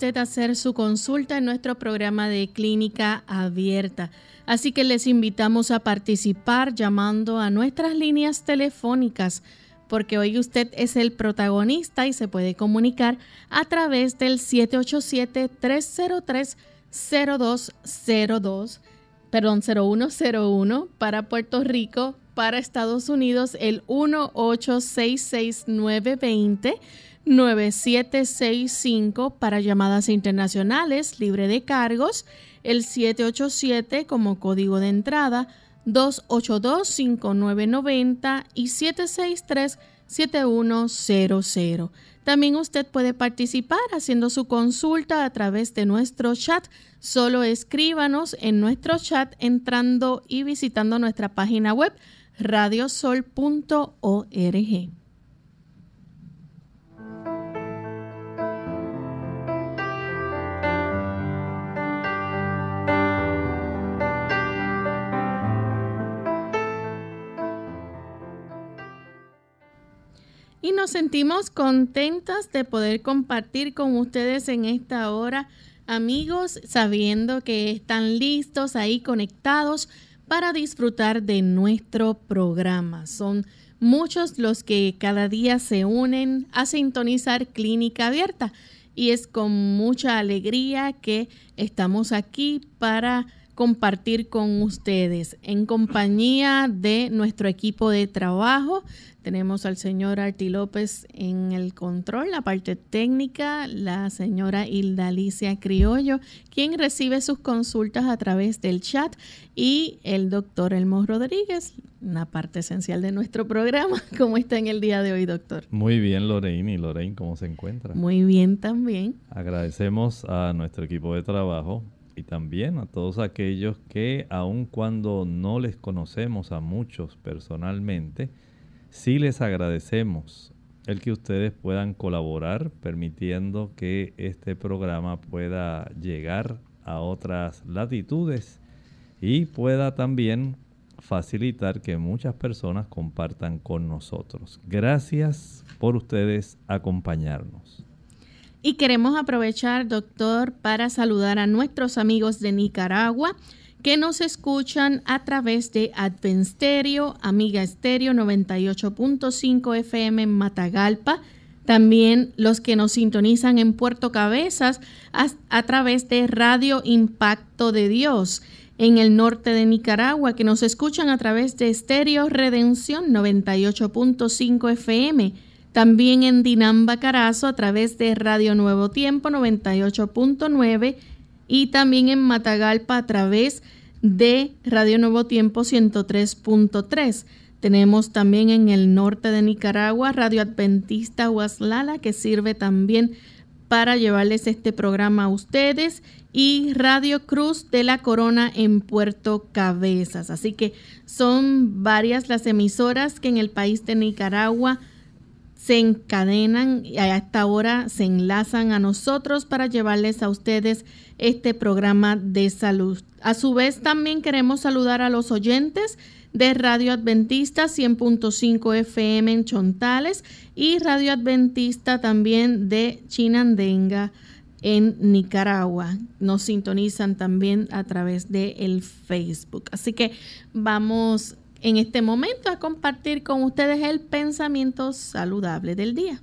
Usted hacer su consulta en nuestro programa de clínica abierta. Así que les invitamos a participar llamando a nuestras líneas telefónicas porque hoy usted es el protagonista y se puede comunicar a través del 787-303-0202, perdón, 0101 para Puerto Rico, para Estados Unidos el 1866920 9765 para llamadas internacionales libre de cargos, el 787 como código de entrada, 282-5990 y 763-7100. También usted puede participar haciendo su consulta a través de nuestro chat. Solo escríbanos en nuestro chat entrando y visitando nuestra página web radiosol.org. nos sentimos contentas de poder compartir con ustedes en esta hora, amigos, sabiendo que están listos ahí conectados para disfrutar de nuestro programa. Son muchos los que cada día se unen a sintonizar Clínica Abierta y es con mucha alegría que estamos aquí para compartir con ustedes en compañía de nuestro equipo de trabajo, tenemos al señor Arti López en el control, la parte técnica, la señora Hilda Alicia Criollo, quien recibe sus consultas a través del chat, y el doctor Elmo Rodríguez, una parte esencial de nuestro programa. ¿Cómo está en el día de hoy, doctor? Muy bien, Lorraine. ¿Y Lorraine cómo se encuentra? Muy bien también. Agradecemos a nuestro equipo de trabajo y también a todos aquellos que, aun cuando no les conocemos a muchos personalmente, Sí les agradecemos el que ustedes puedan colaborar permitiendo que este programa pueda llegar a otras latitudes y pueda también facilitar que muchas personas compartan con nosotros. Gracias por ustedes acompañarnos. Y queremos aprovechar, doctor, para saludar a nuestros amigos de Nicaragua que nos escuchan a través de Advensterio, Amiga Estéreo 98.5 FM en Matagalpa, también los que nos sintonizan en Puerto Cabezas a, través de Radio Impacto de Dios en el norte de Nicaragua, que nos escuchan a través de Estéreo Redención 98.5 FM, también en Dinamba Carazo a través de Radio Nuevo Tiempo 98.9 y también en Matagalpa a través de Radio Nuevo Tiempo 103.3. Tenemos también en el norte de Nicaragua Radio Adventista Huaslala que sirve también para llevarles este programa a ustedes y Radio Cruz de la Corona en Puerto Cabezas. Así que son varias las emisoras que en el país de Nicaragua se encadenan y a esta hora se enlazan a nosotros para llevarles a ustedes este programa de salud. A su vez también queremos saludar a los oyentes de Radio Adventista 100.5 FM en Chontales y Radio Adventista también de Chinandenga en Nicaragua. Nos sintonizan también a través de el Facebook. Así que vamos en este momento a compartir con ustedes el pensamiento saludable del día.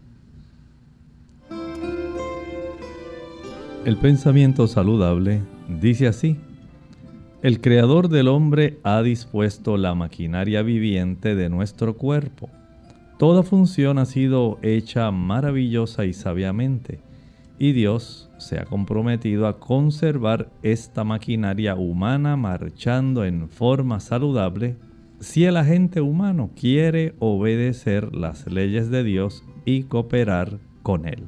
El pensamiento saludable dice así, el creador del hombre ha dispuesto la maquinaria viviente de nuestro cuerpo. Toda función ha sido hecha maravillosa y sabiamente, y Dios se ha comprometido a conservar esta maquinaria humana marchando en forma saludable si el agente humano quiere obedecer las leyes de Dios y cooperar con Él.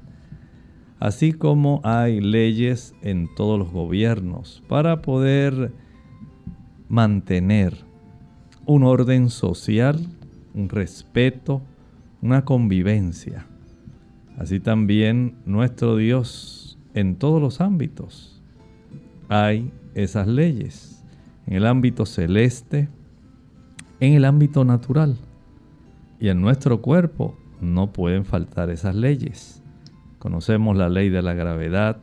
Así como hay leyes en todos los gobiernos para poder mantener un orden social, un respeto, una convivencia. Así también nuestro Dios en todos los ámbitos hay esas leyes. En el ámbito celeste, en el ámbito natural. Y en nuestro cuerpo no pueden faltar esas leyes. Conocemos la ley de la gravedad,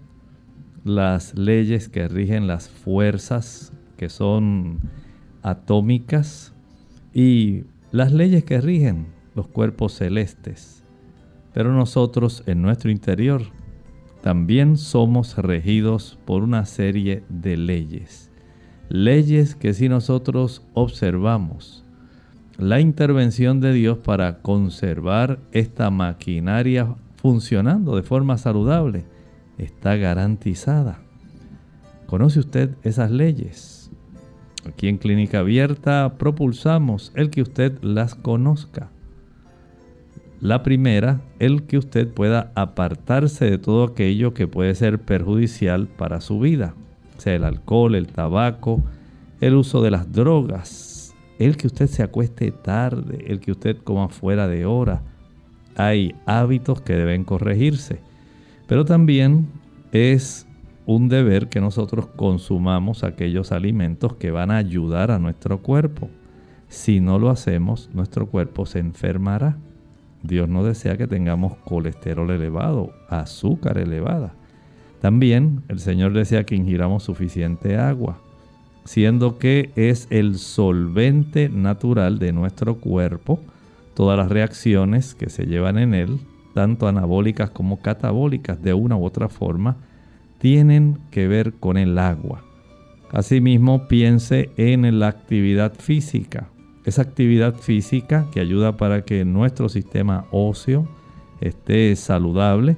las leyes que rigen las fuerzas que son atómicas y las leyes que rigen los cuerpos celestes. Pero nosotros en nuestro interior también somos regidos por una serie de leyes. Leyes que si nosotros observamos la intervención de Dios para conservar esta maquinaria funcionando de forma saludable está garantizada. ¿Conoce usted esas leyes? Aquí en Clínica Abierta propulsamos el que usted las conozca. La primera, el que usted pueda apartarse de todo aquello que puede ser perjudicial para su vida, sea el alcohol, el tabaco, el uso de las drogas, el que usted se acueste tarde, el que usted coma fuera de hora. Hay hábitos que deben corregirse, pero también es un deber que nosotros consumamos aquellos alimentos que van a ayudar a nuestro cuerpo. Si no lo hacemos, nuestro cuerpo se enfermará. Dios no desea que tengamos colesterol elevado, azúcar elevada. También el Señor desea que ingiramos suficiente agua siendo que es el solvente natural de nuestro cuerpo. Todas las reacciones que se llevan en él, tanto anabólicas como catabólicas de una u otra forma, tienen que ver con el agua. Asimismo, piense en la actividad física. Esa actividad física que ayuda para que nuestro sistema óseo esté saludable,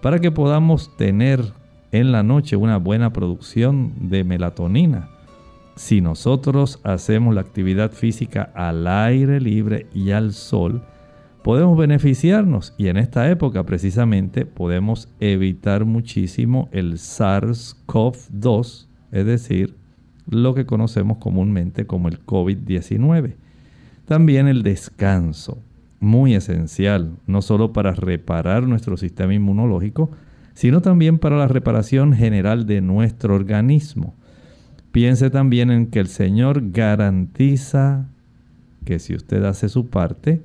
para que podamos tener en la noche una buena producción de melatonina si nosotros hacemos la actividad física al aire libre y al sol, podemos beneficiarnos y en esta época precisamente podemos evitar muchísimo el SARS-CoV-2, es decir, lo que conocemos comúnmente como el COVID-19. También el descanso, muy esencial, no solo para reparar nuestro sistema inmunológico, sino también para la reparación general de nuestro organismo. Piense también en que el Señor garantiza que si usted hace su parte,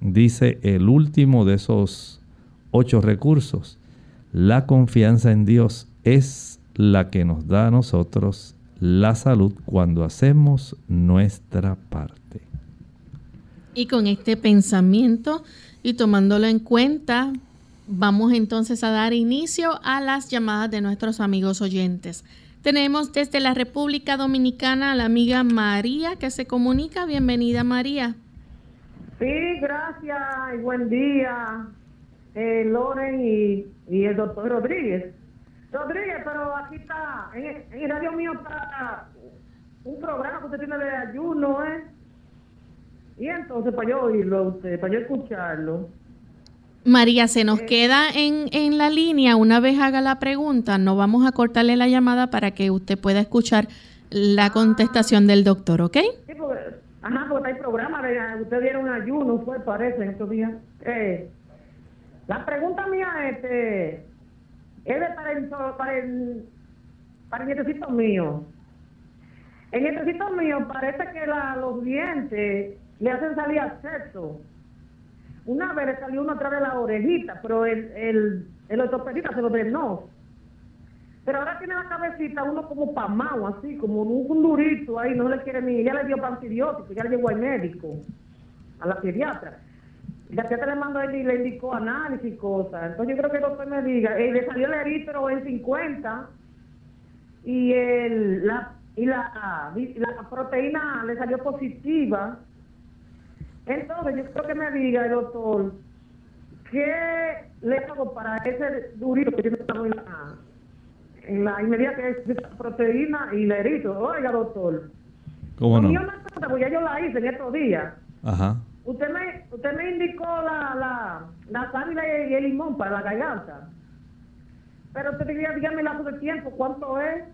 dice el último de esos ocho recursos, la confianza en Dios es la que nos da a nosotros la salud cuando hacemos nuestra parte. Y con este pensamiento y tomándolo en cuenta, vamos entonces a dar inicio a las llamadas de nuestros amigos oyentes. Tenemos desde la República Dominicana a la amiga María que se comunica. Bienvenida María. Sí, gracias y buen día, eh, Loren y, el doctor Rodríguez. Rodríguez, pero aquí está, en, el radio mío está un programa que usted tiene de ayuno, ¿eh? Y entonces para yo oírlo usted, para yo escucharlo. María, se nos queda en, la línea. Una vez haga la pregunta, no vamos a cortarle la llamada para que usted pueda escuchar la contestación del doctor, ¿ok? Sí, porque, ajá, porque hay programa, de, usted dieron ayuno, fue, parece, en estos días. Eh, la pregunta mía este, es de para el, para el, para el mío. Mío parece que la, los dientes le hacen salir sexo una vez le salió uno atrás de la orejita, pero el, el, el ortopedista se lo drenó. Pero ahora tiene la cabecita uno como pamado, así, como un, durito ahí, no le quiere ni, ya le dio antibiótico, ya le llevó al médico, a la pediatra. La pediatra le mandó él y le indicó análisis y cosas. Entonces yo creo que doctor me diga, eh, le salió el eritro en 50 y el, la, y la, la proteína le salió positiva entonces, yo creo que me diga el doctor ¿qué le hago para ese durito que tiene en la, en la inmediata que es proteína y lerito? Oiga, doctor. ¿Cómo no? Yo una cosa, pues ya yo la hice en estos días. Ajá. Usted me, usted me indicó la, la, la sábila y el limón para la garganta. Pero usted diría, dígame el lapso de tiempo, ¿cuánto es?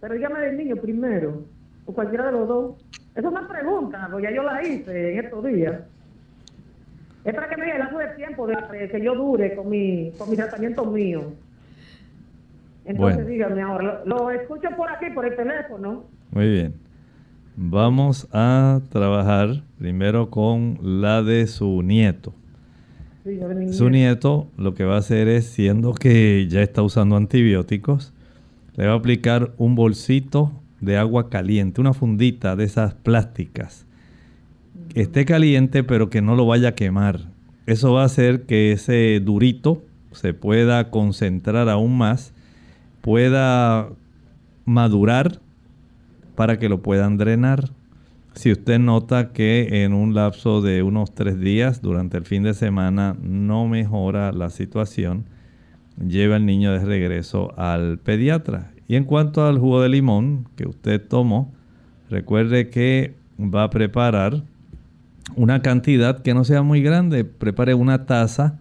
Pero dígame del niño primero, o cualquiera de los dos. Esa es una pregunta, pues ya yo la hice en estos días. Es para que me diga el de tiempo de, que yo dure con mi, con mi tratamiento mío. Entonces Bueno. dígame ahora, lo, lo escucho por aquí, por el teléfono. Muy bien. Vamos a trabajar primero con la de su nieto. Sí, de Su nieto lo que va a hacer es, siendo que ya está usando antibióticos, le va a aplicar un bolsito de agua caliente, una fundita de esas plásticas. Esté caliente pero que no lo vaya a quemar. Eso va a hacer que ese durito se pueda concentrar aún más, pueda madurar para que lo puedan drenar. Si usted nota que en un lapso de unos tres días durante el fin de semana no mejora la situación, lleva al niño de regreso al pediatra. Y en cuanto al jugo de limón que usted tomó, recuerde que va a preparar una cantidad que no sea muy grande. Prepare una taza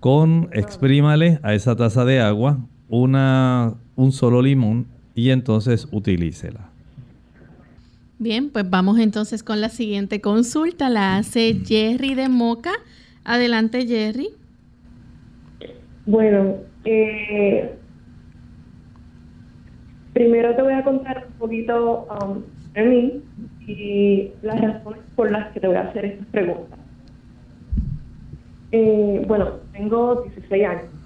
con, exprímale a esa taza de agua una, un solo limón y entonces utilícela. Bien, pues vamos entonces con la siguiente consulta. La hace Jerry de Moca. Adelante, Jerry. Bueno, eh, primero te voy a contar un poquito um, de mí y las razones por las que te voy a hacer estas preguntas. Eh, bueno, tengo 16 años.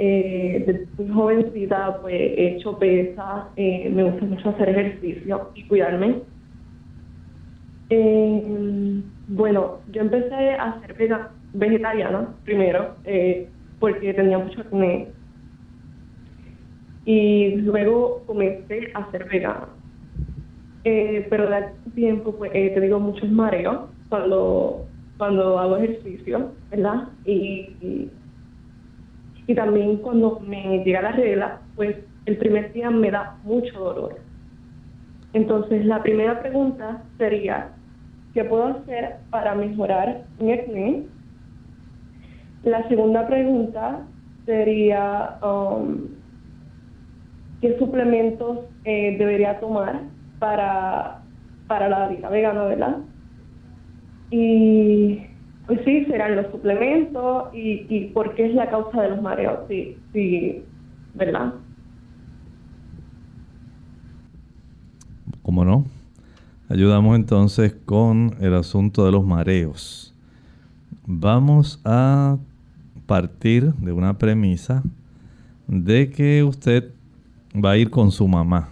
Eh, desde muy jovencita pues he hecho pesas, eh, me gusta mucho hacer ejercicio y cuidarme. Eh, bueno, yo empecé a ser vegetariana primero porque tenía mucho acné y luego comencé a ser vegana. Eh, pero de tiempo, pues, eh, te digo, muchos mareos cuando, cuando hago ejercicio, ¿verdad? Y, y, y también cuando me llega la regla, pues el primer día me da mucho dolor. Entonces, la primera pregunta sería, ¿qué puedo hacer para mejorar mi acné? La segunda pregunta sería, um, ¿qué suplementos eh, debería tomar para, para la dieta vegana, verdad? Y pues sí, serán los suplementos y, y por qué es la causa de los mareos, sí, sí, ¿verdad? ¿Cómo no? Ayudamos entonces con el asunto de los mareos. Vamos a partir de una premisa de que usted va a ir con su mamá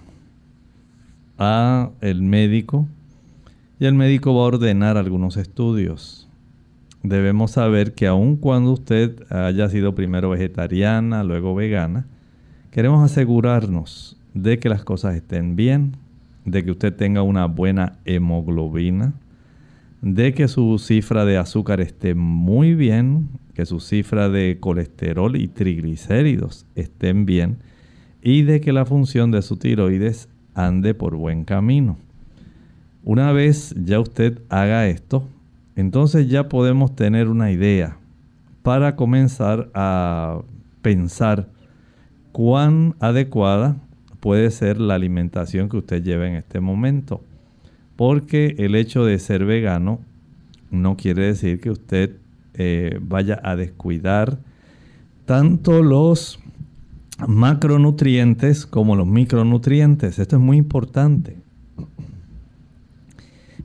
a el médico y el médico va a ordenar algunos estudios. Debemos saber que aun cuando usted haya sido primero vegetariana, luego vegana, queremos asegurarnos de que las cosas estén bien, de que usted tenga una buena hemoglobina, de que su cifra de azúcar esté muy bien, que su cifra de colesterol y triglicéridos estén bien y de que la función de su tiroides ande por buen camino. Una vez ya usted haga esto, entonces ya podemos tener una idea para comenzar a pensar cuán adecuada puede ser la alimentación que usted lleva en este momento. Porque el hecho de ser vegano no quiere decir que usted eh, vaya a descuidar tanto los macronutrientes como los micronutrientes. Esto es muy importante.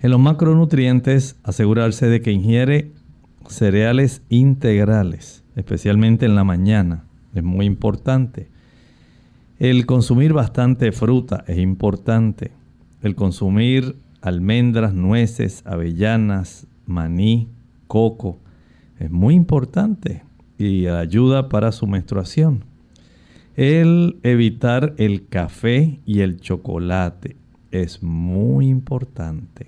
En los macronutrientes, asegurarse de que ingiere cereales integrales, especialmente en la mañana. Es muy importante. El consumir bastante fruta es importante. El consumir almendras, nueces, avellanas, maní, coco es muy importante y ayuda para su menstruación. El evitar el café y el chocolate es muy importante.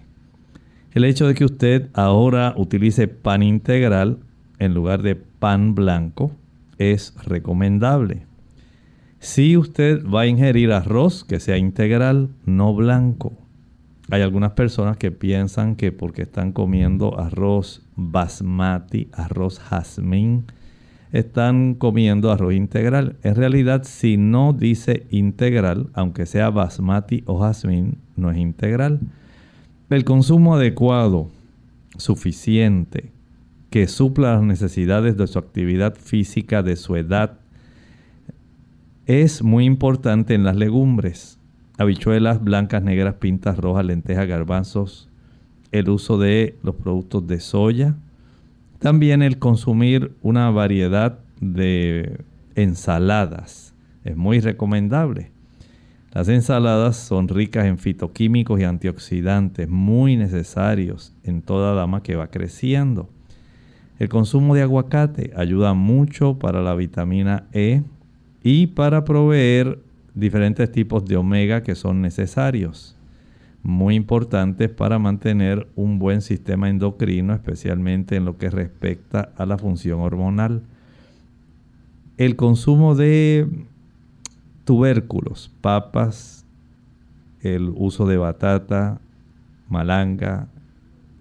El hecho de que usted ahora utilice pan integral en lugar de pan blanco es recomendable. Si usted va a ingerir arroz que sea integral, no blanco. Hay algunas personas que piensan que porque están comiendo arroz basmati, arroz jazmín, están comiendo arroz integral. En realidad, si no dice integral, aunque sea basmati o jazmín, no es integral. El consumo adecuado, suficiente, que supla las necesidades de su actividad física, de su edad, es muy importante en las legumbres. Habichuelas blancas, negras, pintas, rojas, lentejas, garbanzos. El uso de los productos de soya. También el consumir una variedad de ensaladas. Es muy recomendable. Las ensaladas son ricas en fitoquímicos y antioxidantes muy necesarios en toda dama que va creciendo. El consumo de aguacate ayuda mucho para la vitamina E y para proveer diferentes tipos de omega que son necesarios. Muy importantes para mantener un buen sistema endocrino, especialmente en lo que respecta a la función hormonal. El consumo de tubérculos, papas, el uso de batata, malanga,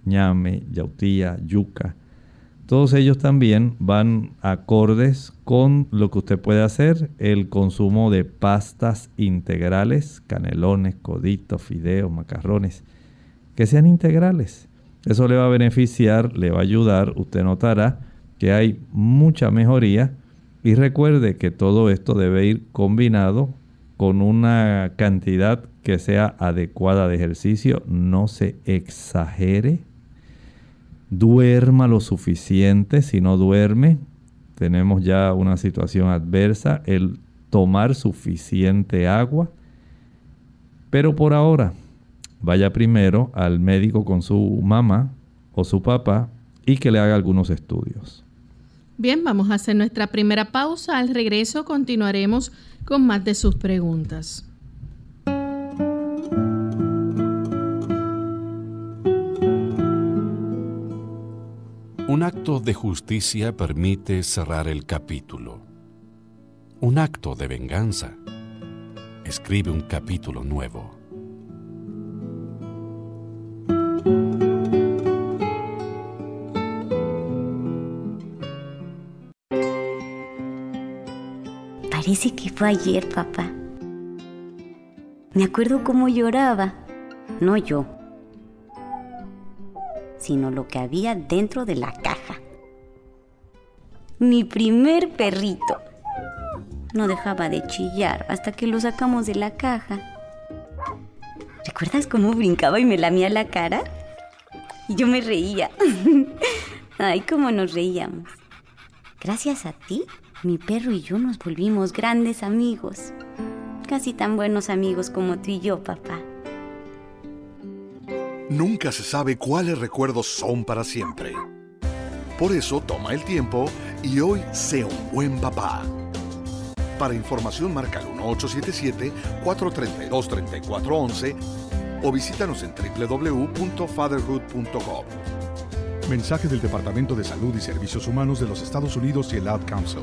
ñame, yautía, yuca, todos ellos también van acordes con lo que usted puede hacer, el consumo de pastas integrales, canelones, coditos, fideos, macarrones, que sean integrales. Eso le va a beneficiar, le va a ayudar, usted notará que hay mucha mejoría. Y recuerde que todo esto debe ir combinado con una cantidad que sea adecuada de ejercicio, no se exagere duerma lo suficiente. Si no duerme, tenemos ya una situación adversa. El tomar suficiente agua. Pero por ahora, vaya primero al médico con su mamá o su papá y que le haga algunos estudios. Bien, vamos a hacer nuestra primera pausa. Al regreso continuaremos con más de sus preguntas. Un acto de justicia permite cerrar el capítulo. Un acto de venganza escribe un capítulo nuevo. Parece que fue ayer, papá. Me acuerdo cómo lloraba. No yo, sino lo que había dentro de la caja. Mi primer perrito. No dejaba de chillar hasta que lo sacamos de la caja. ¿Recuerdas cómo brincaba y me lamía la cara? Y yo me reía. Ay, cómo nos reíamos. Gracias a ti, mi perro y yo nos volvimos grandes amigos. Casi tan buenos amigos como tú y yo, papá. Nunca se sabe cuáles recuerdos son para siempre. Por eso toma el tiempo y hoy sea un buen papá. Para información marca el 1877-432-3411 o visítanos en www.fatherhood.com. Mensaje del Departamento de Salud y Servicios Humanos de los Estados Unidos y el Ad Council.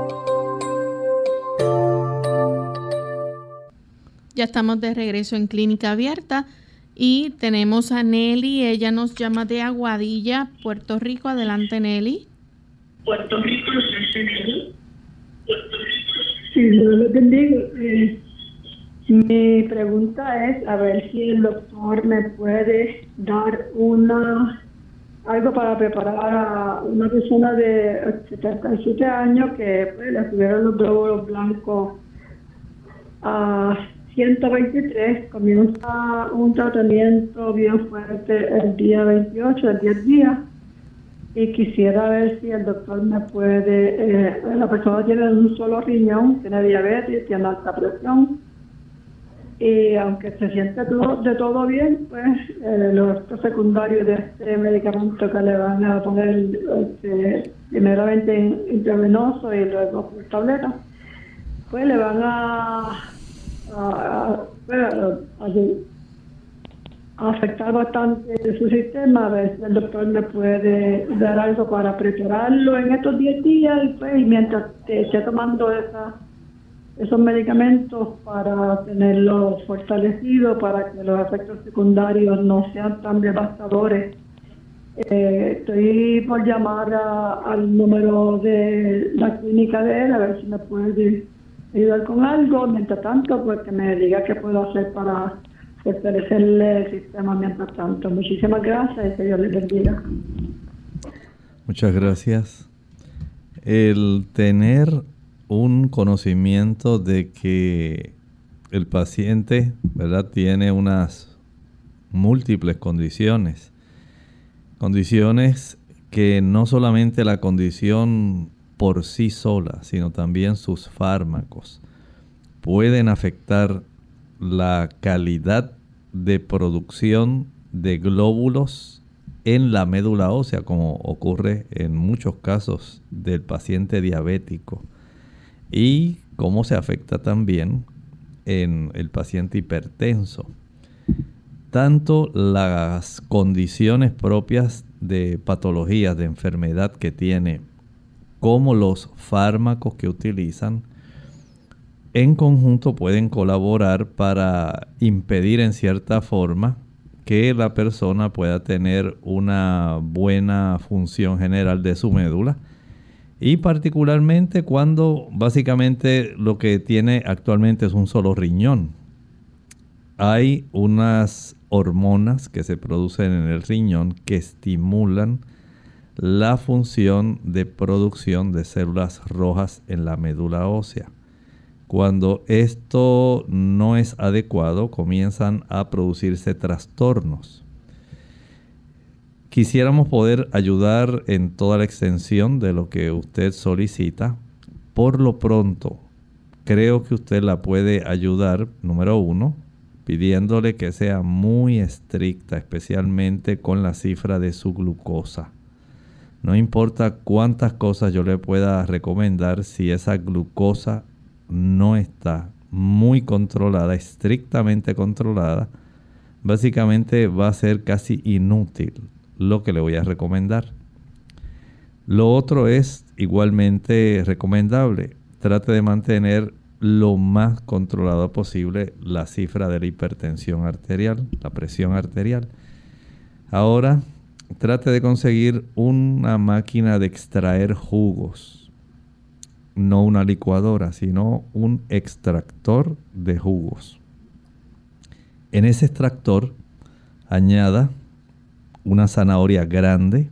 Ya estamos de regreso en Clínica Abierta y tenemos a Nelly. Ella nos llama de Aguadilla, Puerto Rico. Adelante, Nelly. Puerto Rico, Nelly. Sí, lo bendiga. Eh, mi pregunta es a ver si el doctor me puede dar una algo para preparar a una persona de 77 años que pues, le tuvieron los glóbulos blancos a 123, comienza un tratamiento bien fuerte el día 28, el 10 días, y quisiera ver si el doctor me puede, eh, la persona tiene un solo riñón, tiene diabetes, tiene alta presión, y aunque se siente todo, de todo bien, pues eh, los secundarios de este medicamento que le van a poner este, primeramente intravenoso y luego por tableta, pues le van a a, afectar bastante su sistema, a ver si el doctor me puede dar algo para prepararlo en estos 10 días y, pues, mientras esté tomando esa, esos medicamentos para tenerlo fortalecido, para que los efectos secundarios no sean tan devastadores. Eh, estoy por llamar al número de la clínica de él a ver si me puede ayudar con algo, mientras tanto, pues que me diga qué puedo hacer para fortalecerle el sistema mientras tanto. Muchísimas gracias y que Dios les bendiga. Muchas gracias. El tener un conocimiento de que el paciente, ¿verdad?, tiene unas múltiples condiciones. Condiciones que no solamente la condición por sí sola, sino también sus fármacos pueden afectar la calidad de producción de glóbulos en la médula ósea, como ocurre en muchos casos del paciente diabético, y cómo se afecta también en el paciente hipertenso. Tanto las condiciones propias de patologías, de enfermedad que tiene cómo los fármacos que utilizan en conjunto pueden colaborar para impedir en cierta forma que la persona pueda tener una buena función general de su médula y particularmente cuando básicamente lo que tiene actualmente es un solo riñón. Hay unas hormonas que se producen en el riñón que estimulan la función de producción de células rojas en la médula ósea. Cuando esto no es adecuado, comienzan a producirse trastornos. Quisiéramos poder ayudar en toda la extensión de lo que usted solicita. Por lo pronto, creo que usted la puede ayudar, número uno, pidiéndole que sea muy estricta, especialmente con la cifra de su glucosa. No importa cuántas cosas yo le pueda recomendar, si esa glucosa no está muy controlada, estrictamente controlada, básicamente va a ser casi inútil lo que le voy a recomendar. Lo otro es igualmente recomendable. Trate de mantener lo más controlado posible la cifra de la hipertensión arterial, la presión arterial. Ahora, trate de conseguir una máquina de extraer jugos. No una licuadora, sino un extractor de jugos. En ese extractor añada una zanahoria grande,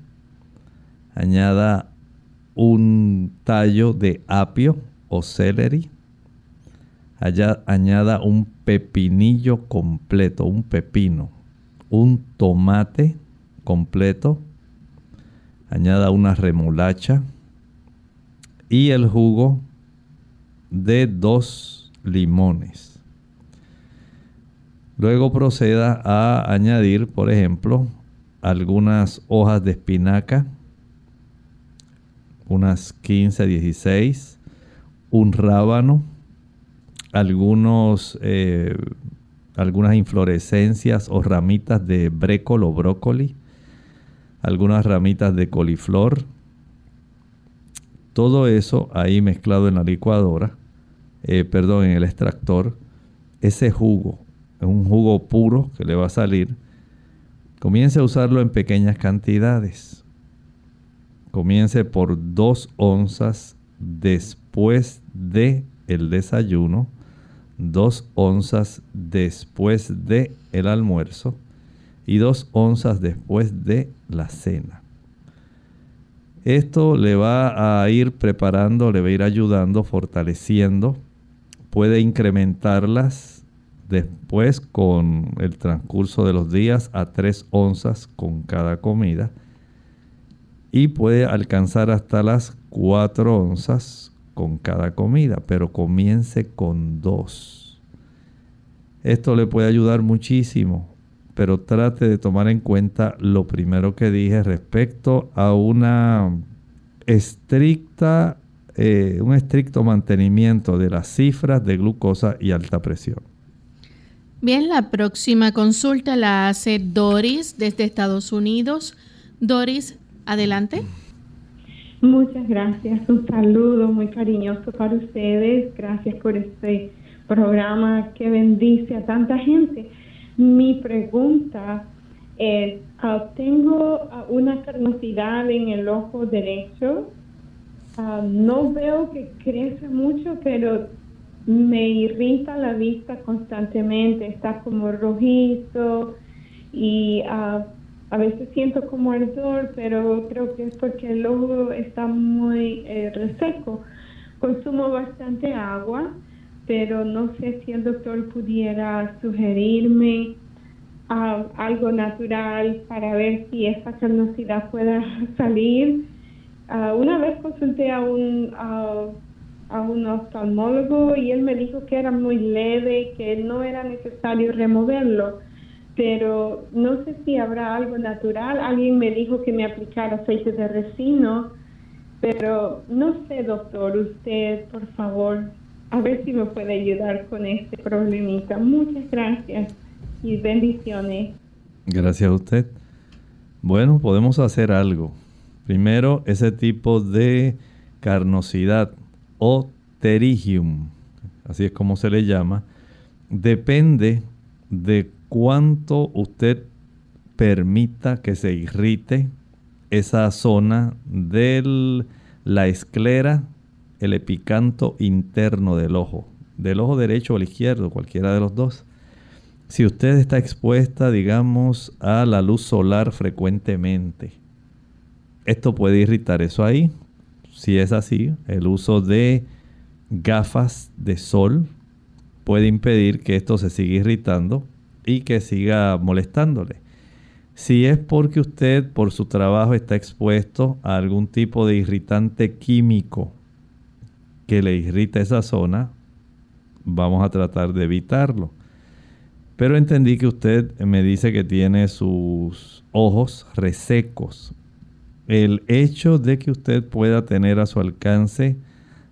añada un tallo de apio o celery, añada un pepinillo completo, un pepino, un tomate completo, añada una remolacha y el jugo de dos limones. Luego proceda a añadir, por ejemplo, algunas hojas de espinaca, unas 15, 16, un rábano, algunos, eh, algunas inflorescencias o ramitas de brécol o brócoli, algunas ramitas de coliflor. Todo eso ahí mezclado en la licuadora, eh, perdón, en el extractor. Ese jugo, es un jugo puro que le va a salir. Comience a usarlo en pequeñas cantidades. Comience por dos onzas después de el desayuno, dos onzas después de el almuerzo y dos onzas después de la cena. Esto le va a ir preparando, le va a ir ayudando, fortaleciendo. Puede incrementarlas después con el transcurso de los días a 3 onzas con cada comida. Y puede alcanzar hasta las 4 onzas con cada comida, pero comience con 2. Esto le puede ayudar muchísimo pero trate de tomar en cuenta lo primero que dije respecto a una estricta, eh, un estricto mantenimiento de las cifras de glucosa y alta presión. Bien, la próxima consulta la hace Doris desde Estados Unidos. Doris, adelante. Muchas gracias. Un saludo muy cariñoso para ustedes. Gracias por este programa que bendice a tanta gente. Mi pregunta es, ah, tengo ah, una carnosidad en el ojo derecho. Ah, no veo que crece mucho, pero me irrita la vista constantemente. Está como rojizo y a veces siento como ardor, pero creo que es porque el ojo está muy eh, reseco. Consumo bastante agua pero no sé si el doctor pudiera sugerirme ah, algo natural para ver si esta carnosidad pueda salir. Ah, una vez consulté a un, a un oftalmólogo y él me dijo que era muy leve, que no era necesario removerlo, pero no sé si habrá algo natural. Alguien me dijo que me aplicara aceite de resino, pero no sé, doctor, usted, por favor, a ver si me puede ayudar con este problemita. Muchas gracias y bendiciones. Gracias a usted. Bueno, podemos hacer algo. Primero, ese tipo de carnosidad o terigium, así es como se le llama, depende de cuánto usted permita que se irrite esa zona de la esclera el epicanto interno del ojo, del ojo derecho o el izquierdo, cualquiera de los dos. Si usted está expuesta, digamos, a la luz solar frecuentemente, esto puede irritar eso ahí. Si es así, el uso de gafas de sol puede impedir que esto se siga irritando y que siga molestándole. Si es porque usted por su trabajo está expuesto a algún tipo de irritante químico que le irrita esa zona, vamos a tratar de evitarlo. Pero entendí que usted me dice que tiene sus ojos resecos. El hecho de que usted pueda tener a su alcance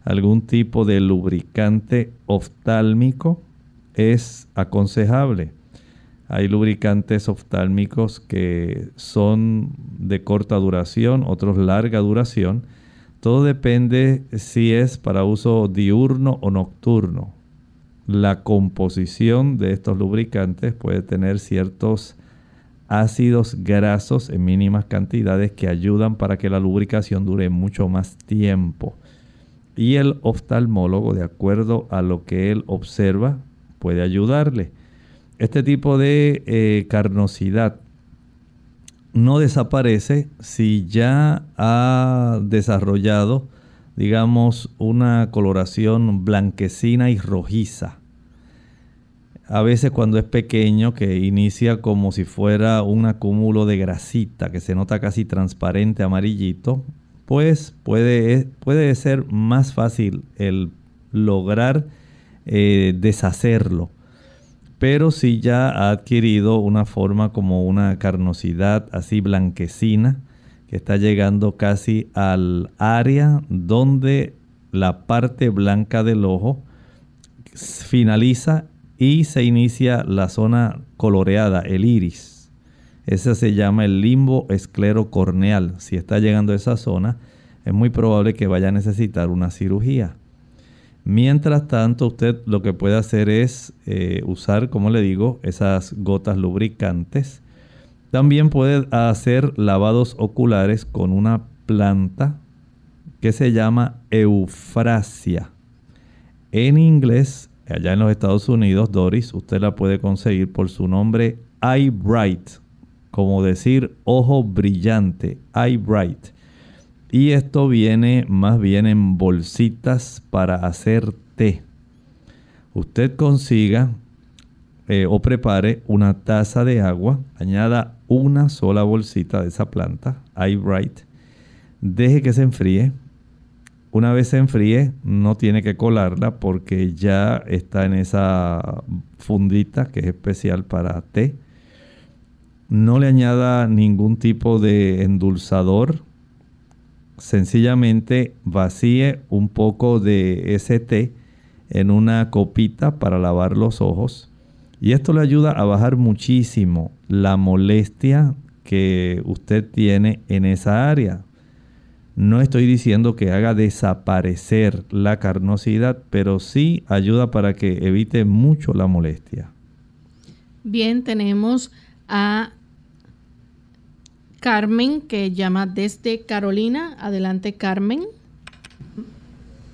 algún tipo de lubricante oftálmico es aconsejable. Hay lubricantes oftálmicos que son de corta duración, otros larga duración todo depende si es para uso diurno o nocturno. La composición de estos lubricantes puede tener ciertos ácidos grasos en mínimas cantidades que ayudan para que la lubricación dure mucho más tiempo. Y el oftalmólogo, de acuerdo a lo que él observa, puede ayudarle. Este tipo de eh, carnosidad no desaparece si ya ha desarrollado, digamos, una coloración blanquecina y rojiza. A veces cuando es pequeño, que inicia como si fuera un acúmulo de grasita, que se nota casi transparente, amarillito, pues puede, puede ser más fácil el lograr eh, deshacerlo. Pero si ya ha adquirido una forma como una carnosidad así blanquecina, que está llegando casi al área donde la parte blanca del ojo finaliza y se inicia la zona coloreada, el iris. Ese se llama el limbo esclerocorneal. Si está llegando a esa zona, es muy probable que vaya a necesitar una cirugía. Mientras tanto, usted lo que puede hacer es eh, usar, como le digo, esas gotas lubricantes. También puede hacer lavados oculares con una planta que se llama eufrasia. En inglés, allá en los Estados Unidos, Doris, usted la puede conseguir por su nombre Eye Bright, como decir ojo brillante, Eye Bright. Y esto viene más bien en bolsitas para hacer té. Usted consiga eh, o prepare una taza de agua, añada una sola bolsita de esa planta, Bright, deje que se enfríe. Una vez se enfríe, no tiene que colarla porque ya está en esa fundita que es especial para té. No le añada ningún tipo de endulzador sencillamente vacíe un poco de ese en una copita para lavar los ojos y esto le ayuda a bajar muchísimo la molestia que usted tiene en esa área. No estoy diciendo que haga desaparecer la carnosidad, pero sí ayuda para que evite mucho la molestia. Bien, tenemos a Carmen, que llama desde Carolina. Adelante, Carmen.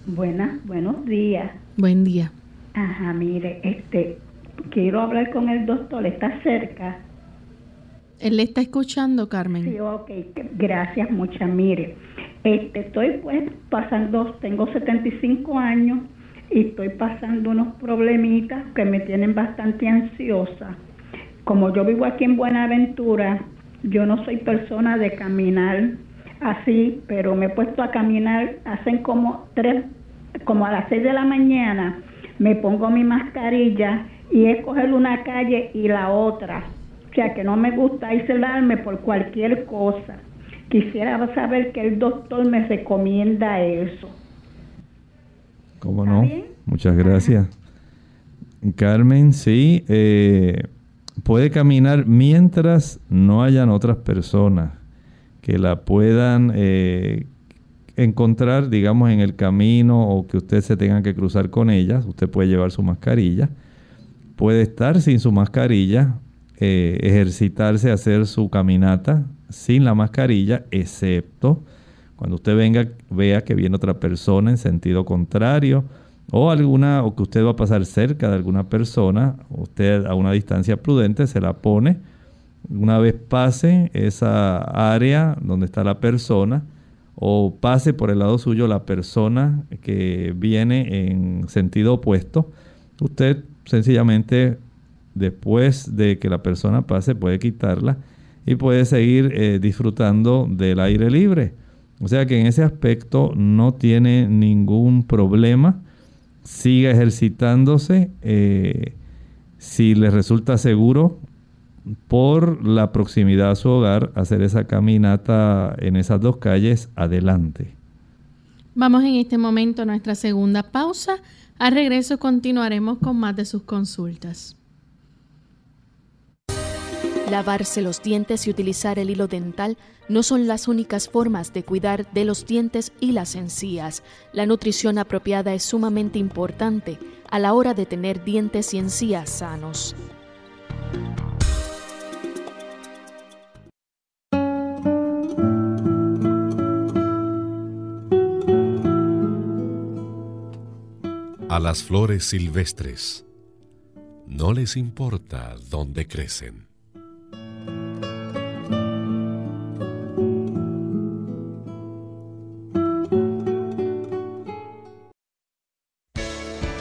Buenas, buenos días. Buen día. Ajá, mire, este, quiero hablar con el doctor, ¿está cerca? Él le está escuchando, Carmen. Sí, ok, gracias, muchas. Mire, este, estoy pues pasando, tengo 75 años y estoy pasando unos problemitas que me tienen bastante ansiosa. Como yo vivo aquí en Buenaventura, yo no soy persona de caminar así, pero me he puesto a caminar, hacen como tres, como a las seis de la mañana, me pongo mi mascarilla y es coger una calle y la otra. O sea que no me gusta aislarme por cualquier cosa. Quisiera saber que el doctor me recomienda eso. ¿Cómo no? Muchas gracias. Carmen, sí, eh, puede caminar mientras no hayan otras personas que la puedan eh, encontrar, digamos, en el camino o que usted se tenga que cruzar con ellas. Usted puede llevar su mascarilla. Puede estar sin su mascarilla, eh, ejercitarse, hacer su caminata sin la mascarilla, excepto cuando usted venga, vea que viene otra persona en sentido contrario o alguna o que usted va a pasar cerca de alguna persona, usted a una distancia prudente se la pone. Una vez pase esa área donde está la persona o pase por el lado suyo la persona que viene en sentido opuesto, usted sencillamente después de que la persona pase puede quitarla y puede seguir eh, disfrutando del aire libre. O sea que en ese aspecto no tiene ningún problema siga ejercitándose. Eh, si le resulta seguro, por la proximidad a su hogar, hacer esa caminata en esas dos calles, adelante. Vamos en este momento a nuestra segunda pausa. Al regreso continuaremos con más de sus consultas. Lavarse los dientes y utilizar el hilo dental no son las únicas formas de cuidar de los dientes y las encías. La nutrición apropiada es sumamente importante a la hora de tener dientes y encías sanos. A las flores silvestres no les importa dónde crecen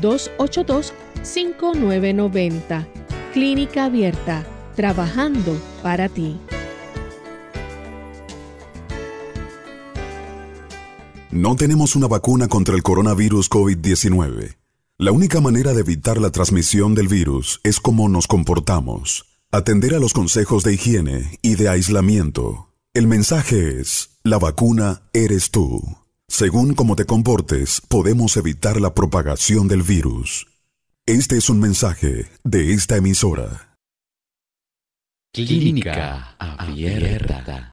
787-282-5990. Clínica Abierta, trabajando para ti. No tenemos una vacuna contra el coronavirus COVID-19. La única manera de evitar la transmisión del virus es cómo nos comportamos, atender a los consejos de higiene y de aislamiento. El mensaje es, la vacuna eres tú. Según cómo te comportes, podemos evitar la propagación del virus. Este es un mensaje de esta emisora. Clínica Abierta.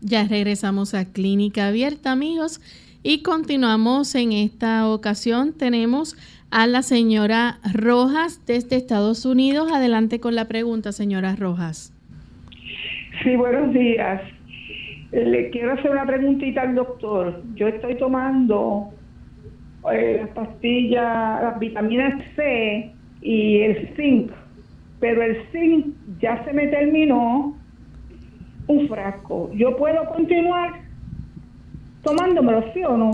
Ya regresamos a Clínica Abierta, amigos, y continuamos en esta ocasión. Tenemos a la señora Rojas desde Estados Unidos. Adelante con la pregunta, señora Rojas. Sí, buenos días. Le quiero hacer una preguntita al doctor. Yo estoy tomando eh, las pastillas, las vitaminas C y el zinc, pero el zinc ya se me terminó un frasco. ¿Yo puedo continuar tomándomelo, sí o no?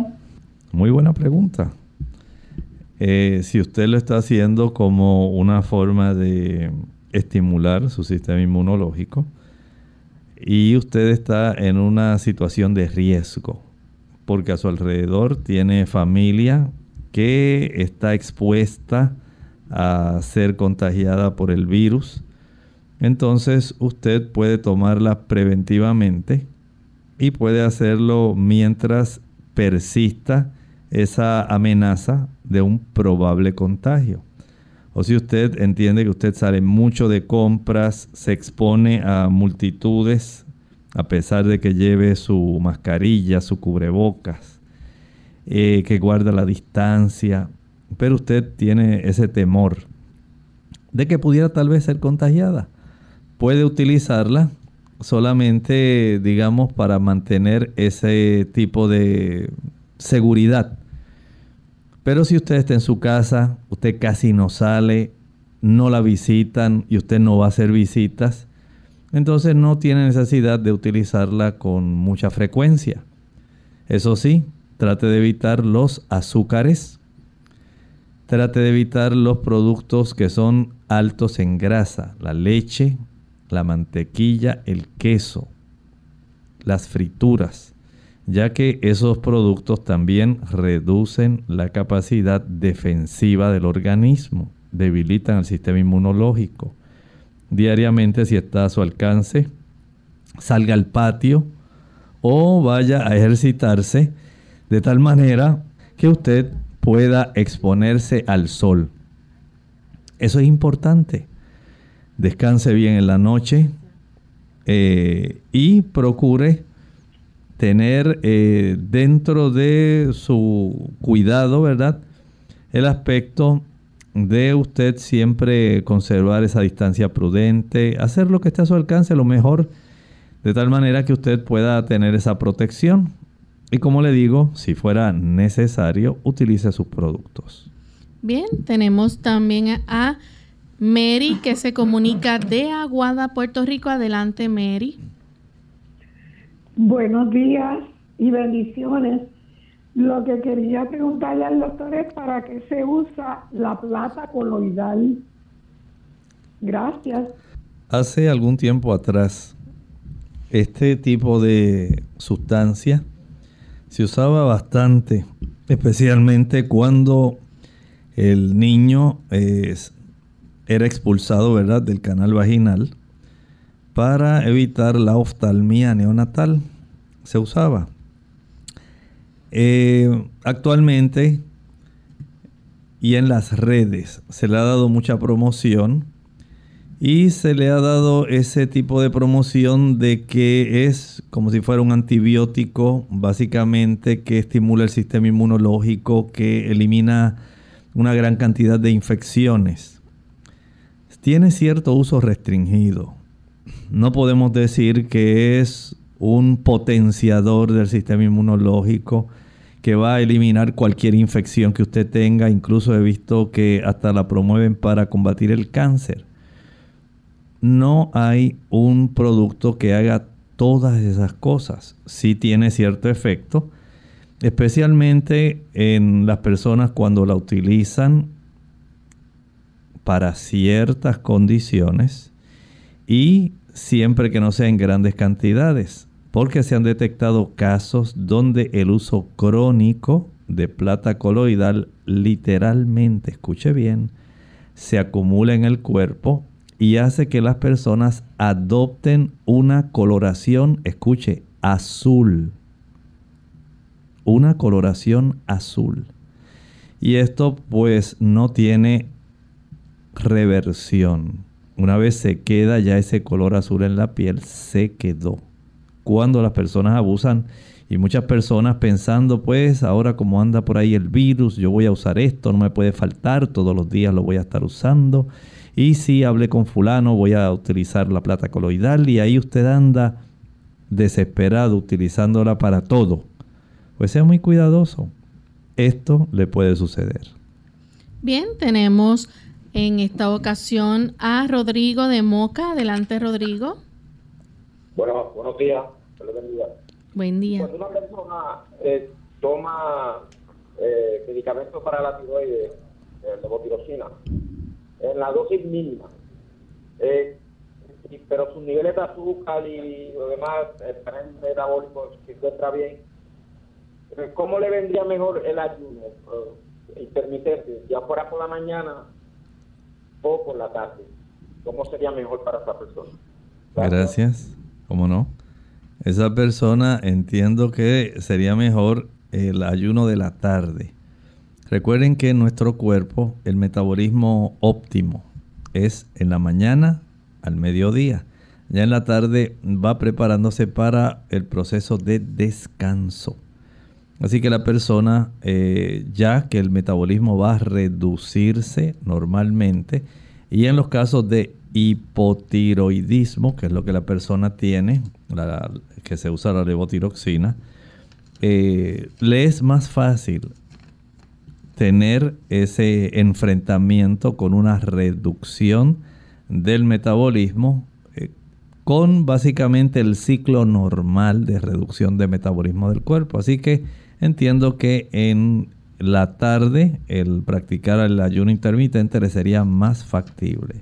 Muy buena pregunta. Eh, si usted lo está haciendo como una forma de estimular su sistema inmunológico y usted está en una situación de riesgo, porque a su alrededor tiene familia que está expuesta a ser contagiada por el virus, entonces usted puede tomarla preventivamente y puede hacerlo mientras persista esa amenaza de un probable contagio. O si usted entiende que usted sale mucho de compras, se expone a multitudes, a pesar de que lleve su mascarilla, su cubrebocas, eh, que guarda la distancia, pero usted tiene ese temor de que pudiera tal vez ser contagiada. Puede utilizarla solamente, digamos, para mantener ese tipo de seguridad pero si usted está en su casa, usted casi no sale, no la visitan y usted no va a hacer visitas, entonces no tiene necesidad de utilizarla con mucha frecuencia. Eso sí, trate de evitar los azúcares, trate de evitar los productos que son altos en grasa, la leche, la mantequilla, el queso, las frituras ya que esos productos también reducen la capacidad defensiva del organismo, debilitan el sistema inmunológico. Diariamente, si está a su alcance, salga al patio o vaya a ejercitarse de tal manera que usted pueda exponerse al sol. Eso es importante. Descanse bien en la noche eh, y procure tener eh, dentro de su cuidado, ¿verdad? El aspecto de usted siempre conservar esa distancia prudente, hacer lo que esté a su alcance lo mejor, de tal manera que usted pueda tener esa protección. Y como le digo, si fuera necesario, utilice sus productos. Bien, tenemos también a Mary que se comunica de Aguada, Puerto Rico. Adelante, Mary. Buenos días y bendiciones. Lo que quería preguntarle al doctor es para qué se usa la plata coloidal. Gracias. Hace algún tiempo atrás, este tipo de sustancia se usaba bastante, especialmente cuando el niño era expulsado, ¿verdad?, del canal vaginal para evitar la oftalmía neonatal. Se usaba. Eh, actualmente y en las redes se le ha dado mucha promoción y se le ha dado ese tipo de promoción de que es como si fuera un antibiótico básicamente que estimula el sistema inmunológico, que elimina una gran cantidad de infecciones. Tiene cierto uso restringido no podemos decir que es un potenciador del sistema inmunológico, que va a eliminar cualquier infección que usted tenga. Incluso he visto que hasta la promueven para combatir el cáncer. No hay un producto que haga todas esas cosas. Sí tiene cierto efecto, especialmente en las personas cuando la utilizan para ciertas condiciones y siempre que no sea en grandes cantidades, porque se han detectado casos donde el uso crónico de plata coloidal literalmente, escuche bien, se acumula en el cuerpo y hace que las personas adopten una coloración, escuche, azul. Una coloración azul. Y esto pues no tiene reversión. Una vez se queda ya ese color azul en la piel, se quedó. Cuando las personas abusan y muchas personas pensando, pues ahora como anda por ahí el virus, yo voy a usar esto, no me puede faltar, todos los días lo voy a estar usando. Y si hablé con fulano, voy a utilizar la plata coloidal y ahí usted anda desesperado utilizándola para todo. Pues sea muy cuidadoso. Esto le puede suceder. Bien, tenemos en esta ocasión a Rodrigo de Moca. Adelante, Rodrigo. Bueno, buenos días. Buen día. Cuando una persona eh, toma eh, medicamentos para la tiroides, eh, en la dosis mínima, eh, pero sus niveles de azúcar y lo demás, el tren metabólico se encuentra bien, ¿cómo le vendría mejor el ayuno intermitente? Ya fuera por la mañana o por la tarde. ¿Cómo sería mejor para esa persona? Gracias. ¿Cómo no? Esa persona entiendo que sería mejor el ayuno de la tarde. Recuerden que en nuestro cuerpo el metabolismo óptimo es en la mañana al mediodía. Ya en la tarde va preparándose para el proceso de descanso. Así que la persona, eh, ya que el metabolismo va a reducirse normalmente, y en los casos de hipotiroidismo, que es lo que la persona tiene, que se usa la levotiroxina, eh, le es más fácil tener ese enfrentamiento con una reducción del metabolismo eh, con básicamente el ciclo normal de reducción de metabolismo del cuerpo. Así que entiendo que en la tarde el practicar el ayuno intermitente le sería más factible.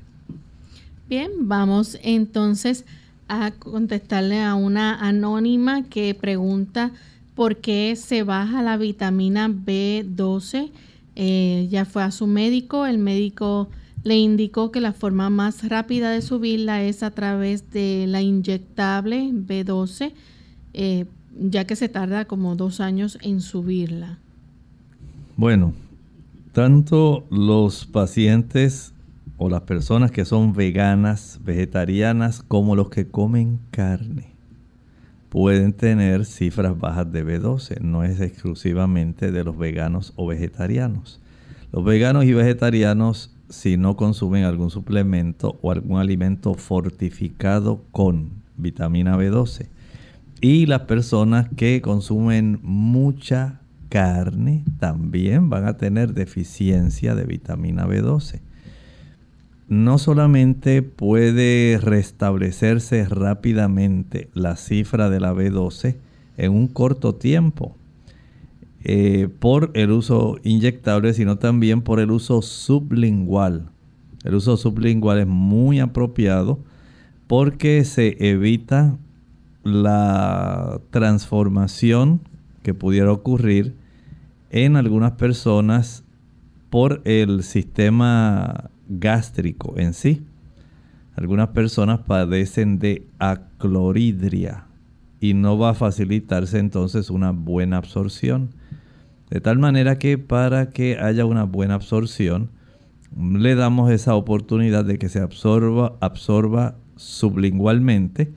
Bien, vamos entonces a contestarle a una anónima que pregunta por qué se baja la vitamina B12. Eh, ya fue a su médico, el médico le indicó que la forma más rápida de subirla es a través de la inyectable B12, eh, ya que se tarda como dos años en subirla. Bueno, tanto los pacientes o las personas que son veganas, vegetarianas, como los que comen carne, pueden tener cifras bajas de B12. No es exclusivamente de los veganos o vegetarianos. Los veganos y vegetarianos, si no consumen algún suplemento o algún alimento fortificado con vitamina B12. Y las personas que consumen mucha carne también van a tener deficiencia de vitamina B12. No solamente puede restablecerse rápidamente la cifra de la B12 en un corto tiempo eh, por el uso inyectable, sino también por el uso sublingual. El uso sublingual es muy apropiado porque se evita la transformación que pudiera ocurrir en algunas personas por el sistema gástrico en sí. Algunas personas padecen de acloridria y no va a facilitarse entonces una buena absorción. De tal manera que para que haya una buena absorción, le damos esa oportunidad de que se absorba, absorba sublingualmente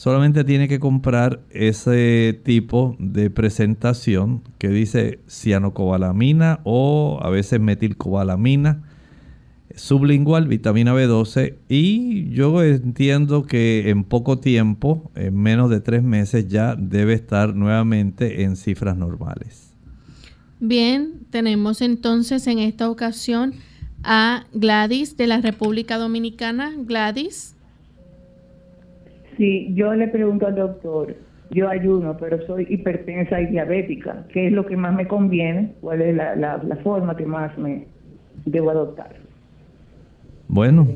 solamente tiene que comprar ese tipo de presentación que dice cianocobalamina o a veces metilcobalamina, sublingual, vitamina B12 y yo entiendo que en poco tiempo, en menos de tres meses, ya debe estar nuevamente en cifras normales. Bien, tenemos entonces en esta ocasión a Gladys de la República Dominicana. Gladys. Sí, yo le pregunto al doctor, yo ayuno, pero soy hipertensa y diabética. ¿Qué es lo que más me conviene? ¿Cuál es la, la, forma que más me debo adoptar? Bueno,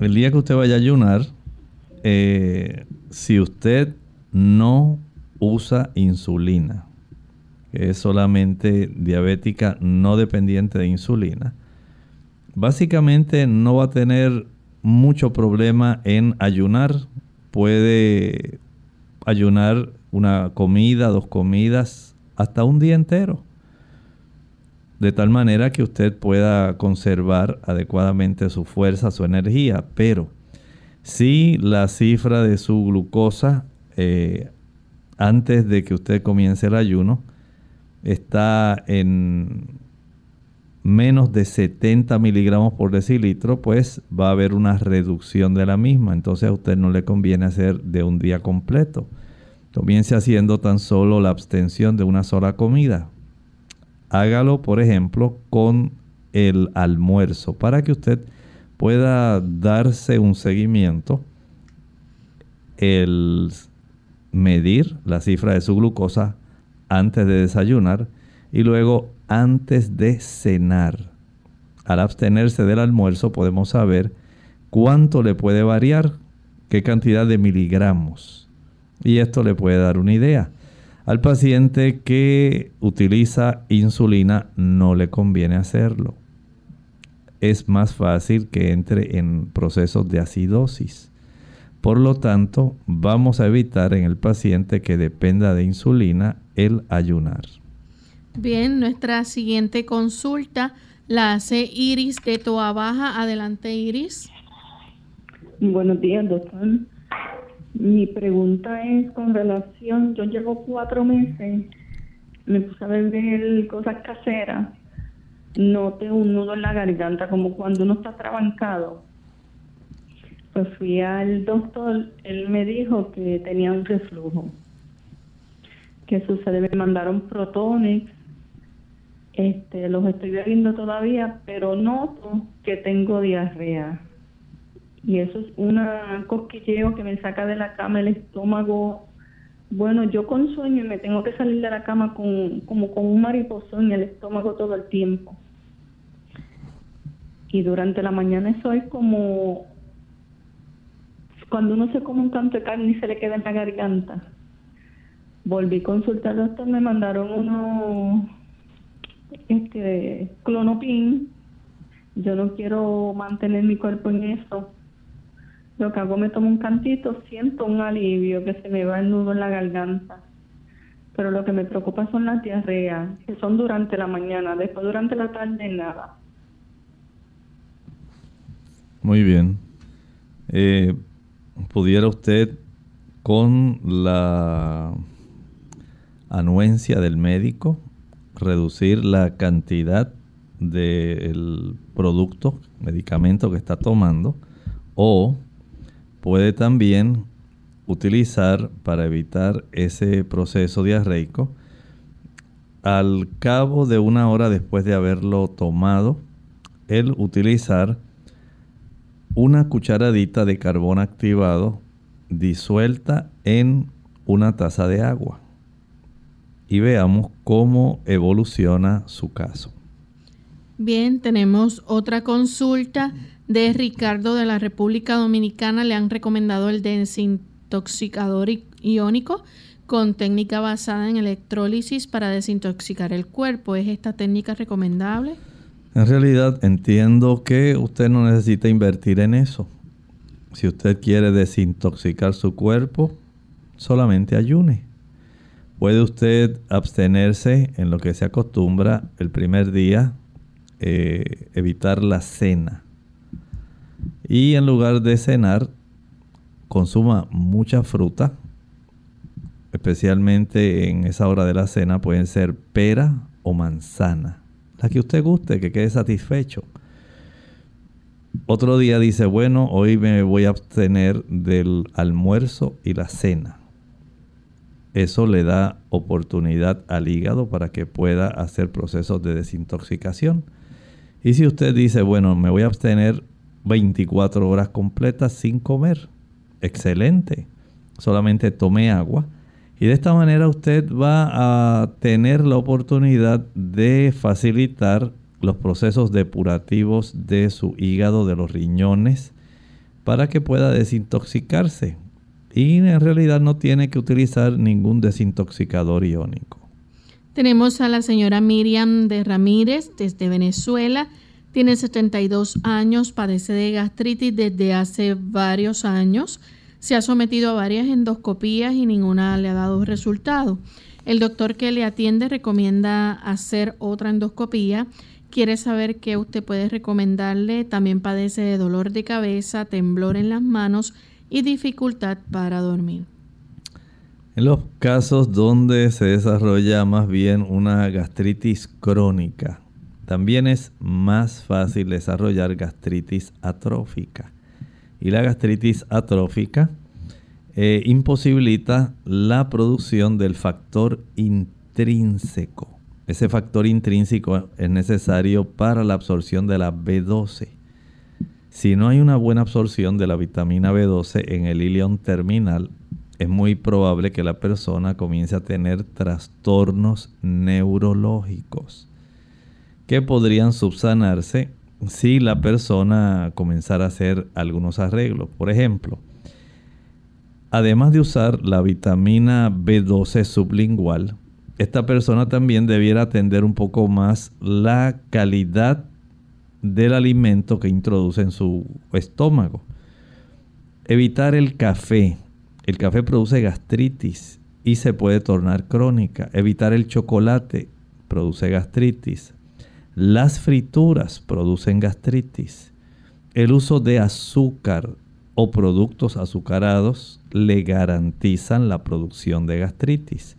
el día que usted vaya a ayunar, eh, si usted no usa insulina, que es solamente diabética no dependiente de insulina, básicamente no va a tener mucho problema en ayunar. Puede ayunar una comida, dos comidas, hasta un día entero. De tal manera que usted pueda conservar adecuadamente su fuerza, su energía. Pero si la cifra de su glucosa eh, antes de que usted comience el ayuno está en menos de 70 miligramos por decilitro, pues va a haber una reducción de la misma. Entonces a usted no le conviene hacer de un día completo. Comience haciendo tan solo la abstención de una sola comida. Hágalo, por ejemplo, con el almuerzo para que usted pueda darse un seguimiento, el medir la cifra de su glucosa antes de desayunar y luego antes de cenar. Al abstenerse del almuerzo podemos saber cuánto le puede variar, qué cantidad de miligramos. Y esto le puede dar una idea. Al paciente que utiliza insulina no le conviene hacerlo. Es más fácil que entre en procesos de acidosis. Por lo tanto, vamos a evitar en el paciente que dependa de insulina el ayunar. Bien, nuestra siguiente consulta la hace Iris de Toa Baja. Adelante, Iris. Buenos días, doctor. Mi pregunta es con relación, yo llevo cuatro meses, me puse a beber cosas caseras, noté un nudo en la garganta, como cuando uno está trabancado. Pues fui al doctor, él me dijo que tenía un reflujo. ¿Qué sucede? Me mandaron protones este, los estoy bebiendo todavía, pero noto que tengo diarrea. Y eso es una cosquilleo que me saca de la cama el estómago. Bueno, yo con sueño me tengo que salir de la cama con, como con un mariposón en el estómago todo el tiempo. Y durante la mañana soy como cuando uno se come un canto de carne y se le queda en la garganta. Volví a consultar al doctor, me mandaron unos este clonopin. Yo no quiero mantener mi cuerpo en eso. Lo que hago, me tomo un cantito, siento un alivio, que se me va el nudo en la garganta. Pero lo que me preocupa son las diarreas, que son durante la mañana, después durante la tarde nada. Muy bien. Eh, ¿Pudiera usted con la anuencia del médico reducir la cantidad del producto, medicamento que está tomando, o puede también utilizar para evitar ese proceso diarreico, al cabo de una hora después de haberlo tomado, el utilizar una cucharadita de carbón activado disuelta en una taza de agua y veamos cómo evoluciona su caso. Bien, tenemos otra consulta de Ricardo de la República Dominicana. Le han recomendado el desintoxicador iónico con técnica basada en electrólisis para desintoxicar el cuerpo. ¿Es esta técnica recomendable? En realidad entiendo que usted no necesita invertir en eso. Si usted quiere desintoxicar su cuerpo, solamente ayune. Puede usted abstenerse en lo que se acostumbra el primer día, eh, evitar la cena. Y en lugar de cenar, consuma mucha fruta, especialmente en esa hora de la cena, pueden ser pera o manzana, la que usted guste, que quede satisfecho. Otro día dice, bueno, hoy me voy a abstener del almuerzo y la cena eso le da oportunidad al hígado para que pueda hacer procesos de desintoxicación. Y si usted dice, bueno, me voy a abstener 24 horas completas sin comer, excelente, solamente tome agua. Y de esta manera usted va a tener la oportunidad de facilitar los procesos depurativos de su hígado, de los riñones, para que pueda desintoxicarse. Y en realidad no tiene que utilizar ningún desintoxicador iónico. Tenemos a la señora Miriam de Ramírez desde Venezuela. Tiene 72 años, padece de gastritis desde hace varios años. Se ha sometido a varias endoscopías y ninguna le ha dado resultado. El doctor que le atiende recomienda hacer otra endoscopía. Quiere saber qué usted puede recomendarle. También padece de dolor de cabeza, temblor en las manos y dificultad para dormir. En los casos donde se desarrolla más bien una gastritis crónica, también es más fácil desarrollar gastritis atrófica. Y la gastritis atrófica eh, imposibilita la producción del factor intrínseco. Ese factor intrínseco es necesario para la absorción de la B12. Si no hay una buena absorción de la vitamina B12 en el ilion terminal, es muy probable que la persona comience a tener trastornos neurológicos que podrían subsanarse si la persona comenzara a hacer algunos arreglos. Por ejemplo, además de usar la vitamina B12 sublingual, esta persona también debiera atender un poco más la calidad del alimento que introduce en su estómago. Evitar el café. El café produce gastritis y se puede tornar crónica. Evitar el chocolate produce gastritis. Las frituras producen gastritis. El uso de azúcar o productos azucarados le garantizan la producción de gastritis.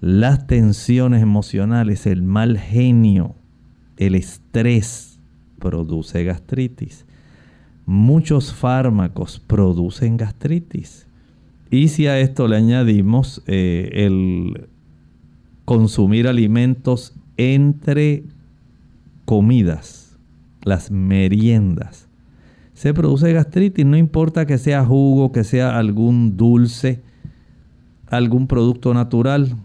Las tensiones emocionales, el mal genio, el estrés produce gastritis. Muchos fármacos producen gastritis. Y si a esto le añadimos eh, el consumir alimentos entre comidas, las meriendas, se produce gastritis. No importa que sea jugo, que sea algún dulce, algún producto natural,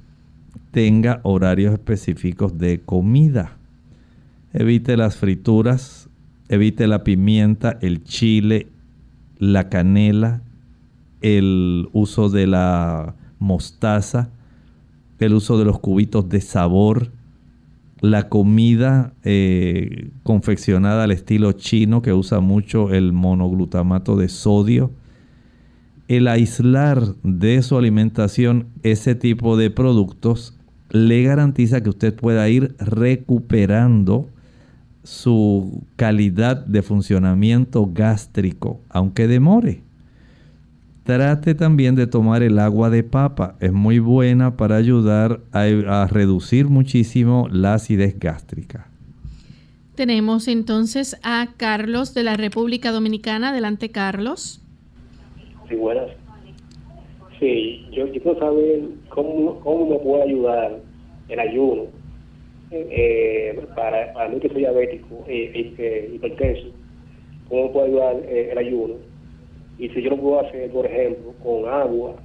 tenga horarios específicos de comida Evite las frituras, evite la pimienta, el chile, la canela, el uso de la mostaza, el uso de los cubitos de sabor, la comida eh, confeccionada al estilo chino que usa mucho el monoglutamato de sodio, el aislar de su alimentación ese tipo de productos le garantiza que usted pueda ir recuperando su calidad de funcionamiento gástrico, aunque demore. Trate también de tomar el agua de papa, es muy buena para ayudar a, reducir muchísimo la acidez gástrica. Tenemos entonces a Carlos de la República Dominicana. Adelante, Carlos. Sí, buenas. Sí, yo quiero saber cómo, cómo me puede ayudar el ayuno eh, para, para mí que soy diabético eh, eh, hipertenso, cómo puedo ayudar eh, el ayuno. Y si yo lo puedo hacer, por ejemplo, con agua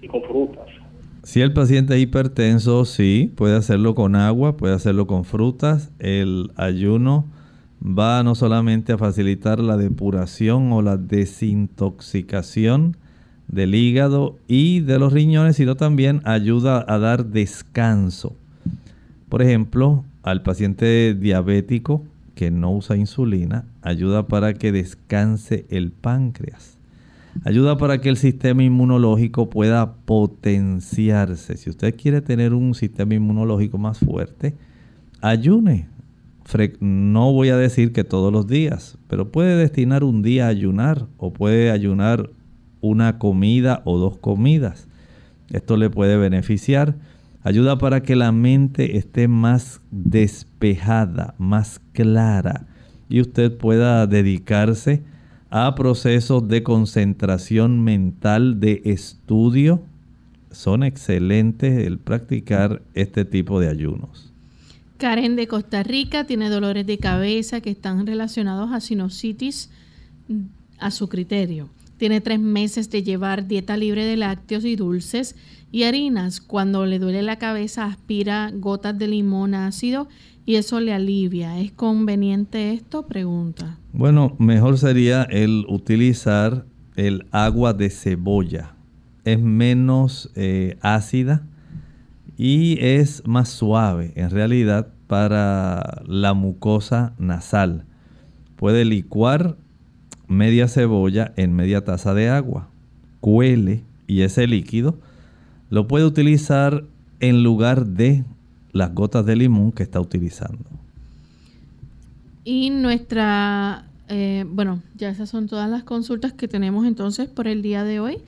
y con frutas. Si el paciente es hipertenso, sí, puede hacerlo con agua, puede hacerlo con frutas. El ayuno va no solamente a facilitar la depuración o la desintoxicación del hígado y de los riñones, sino también ayuda a dar descanso por ejemplo, al paciente diabético que no usa insulina, ayuda para que descanse el páncreas. Ayuda para que el sistema inmunológico pueda potenciarse. Si usted quiere tener un sistema inmunológico más fuerte, ayune. No voy a decir que todos los días, pero puede destinar un día a ayunar o puede ayunar una comida o dos comidas. Esto le puede beneficiar Ayuda para que la mente esté más despejada, más clara y usted pueda dedicarse a procesos de concentración mental, de estudio. son excelentes el practicar este tipo de ayunos. Karen de Costa Rica tiene dolores de cabeza que están relacionados a sinusitis a su criterio. Tiene tres meses de llevar dieta libre de lácteos y dulces y harinas. Cuando le duele la cabeza aspira gotas de limón ácido y eso le alivia. ¿Es conveniente esto? Pregunta. Bueno, mejor sería el utilizar el agua de cebolla. Es menos eh, ácida y es más suave en realidad para la mucosa nasal. Puede licuar media cebolla en media taza de agua. Cuele y ese líquido lo puede utilizar en lugar de las gotas de limón que está utilizando. Y nuestra, eh, bueno, ya esas son todas las consultas que tenemos entonces por el día de hoy.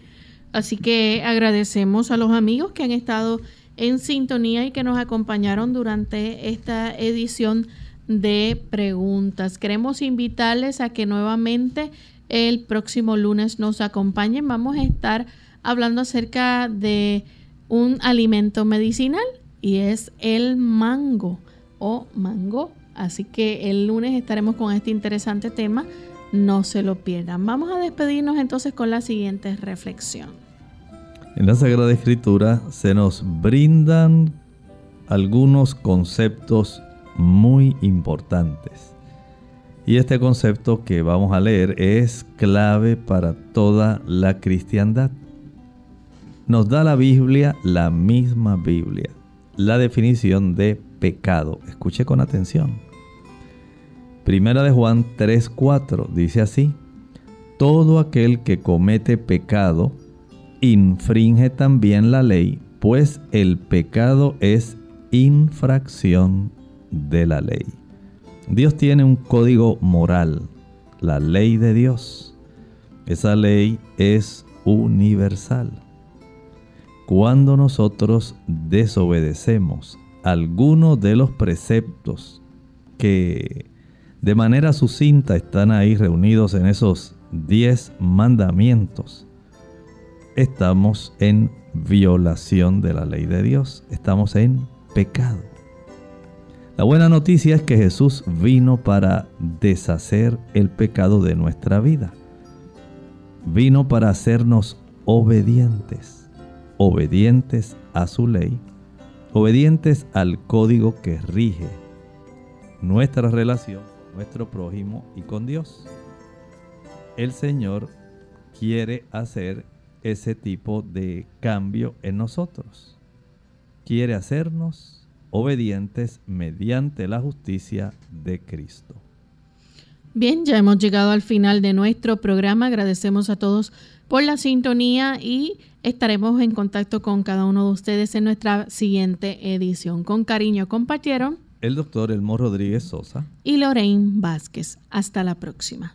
Así que agradecemos a los amigos que han estado en sintonía y que nos acompañaron durante esta edición de preguntas. Queremos invitarles a que nuevamente el próximo lunes nos acompañen. Vamos a estar hablando acerca de un alimento medicinal y es el mango o mango. Así que el lunes estaremos con este interesante tema. No se lo pierdan. Vamos a despedirnos entonces con la siguiente reflexión. En la Sagrada Escritura se nos brindan algunos conceptos muy importantes. Y este concepto que vamos a leer es clave para toda la cristiandad. Nos da la Biblia, la misma Biblia, la definición de pecado. Escuche con atención. Primera de Juan 3:4 dice así: Todo aquel que comete pecado infringe también la ley, pues el pecado es infracción de la ley. Dios tiene un código moral, la ley de Dios. Esa ley es universal. Cuando nosotros desobedecemos algunos de los preceptos que de manera sucinta están ahí reunidos en esos diez mandamientos, estamos en violación de la ley de Dios, estamos en pecado. La buena noticia es que Jesús vino para deshacer el pecado de nuestra vida. Vino para hacernos obedientes obedientes a su ley, obedientes al código que rige nuestra relación nuestro prójimo y con Dios. El Señor quiere hacer ese tipo de cambio en nosotros. Quiere hacernos obedientes mediante la justicia de Cristo. Bien, ya hemos llegado al final de nuestro programa. Agradecemos a todos por la sintonía y estaremos en contacto con cada uno de ustedes en nuestra siguiente edición. Con cariño compartieron el doctor Elmo Rodríguez Sosa y Lorraine Vázquez. Hasta la próxima.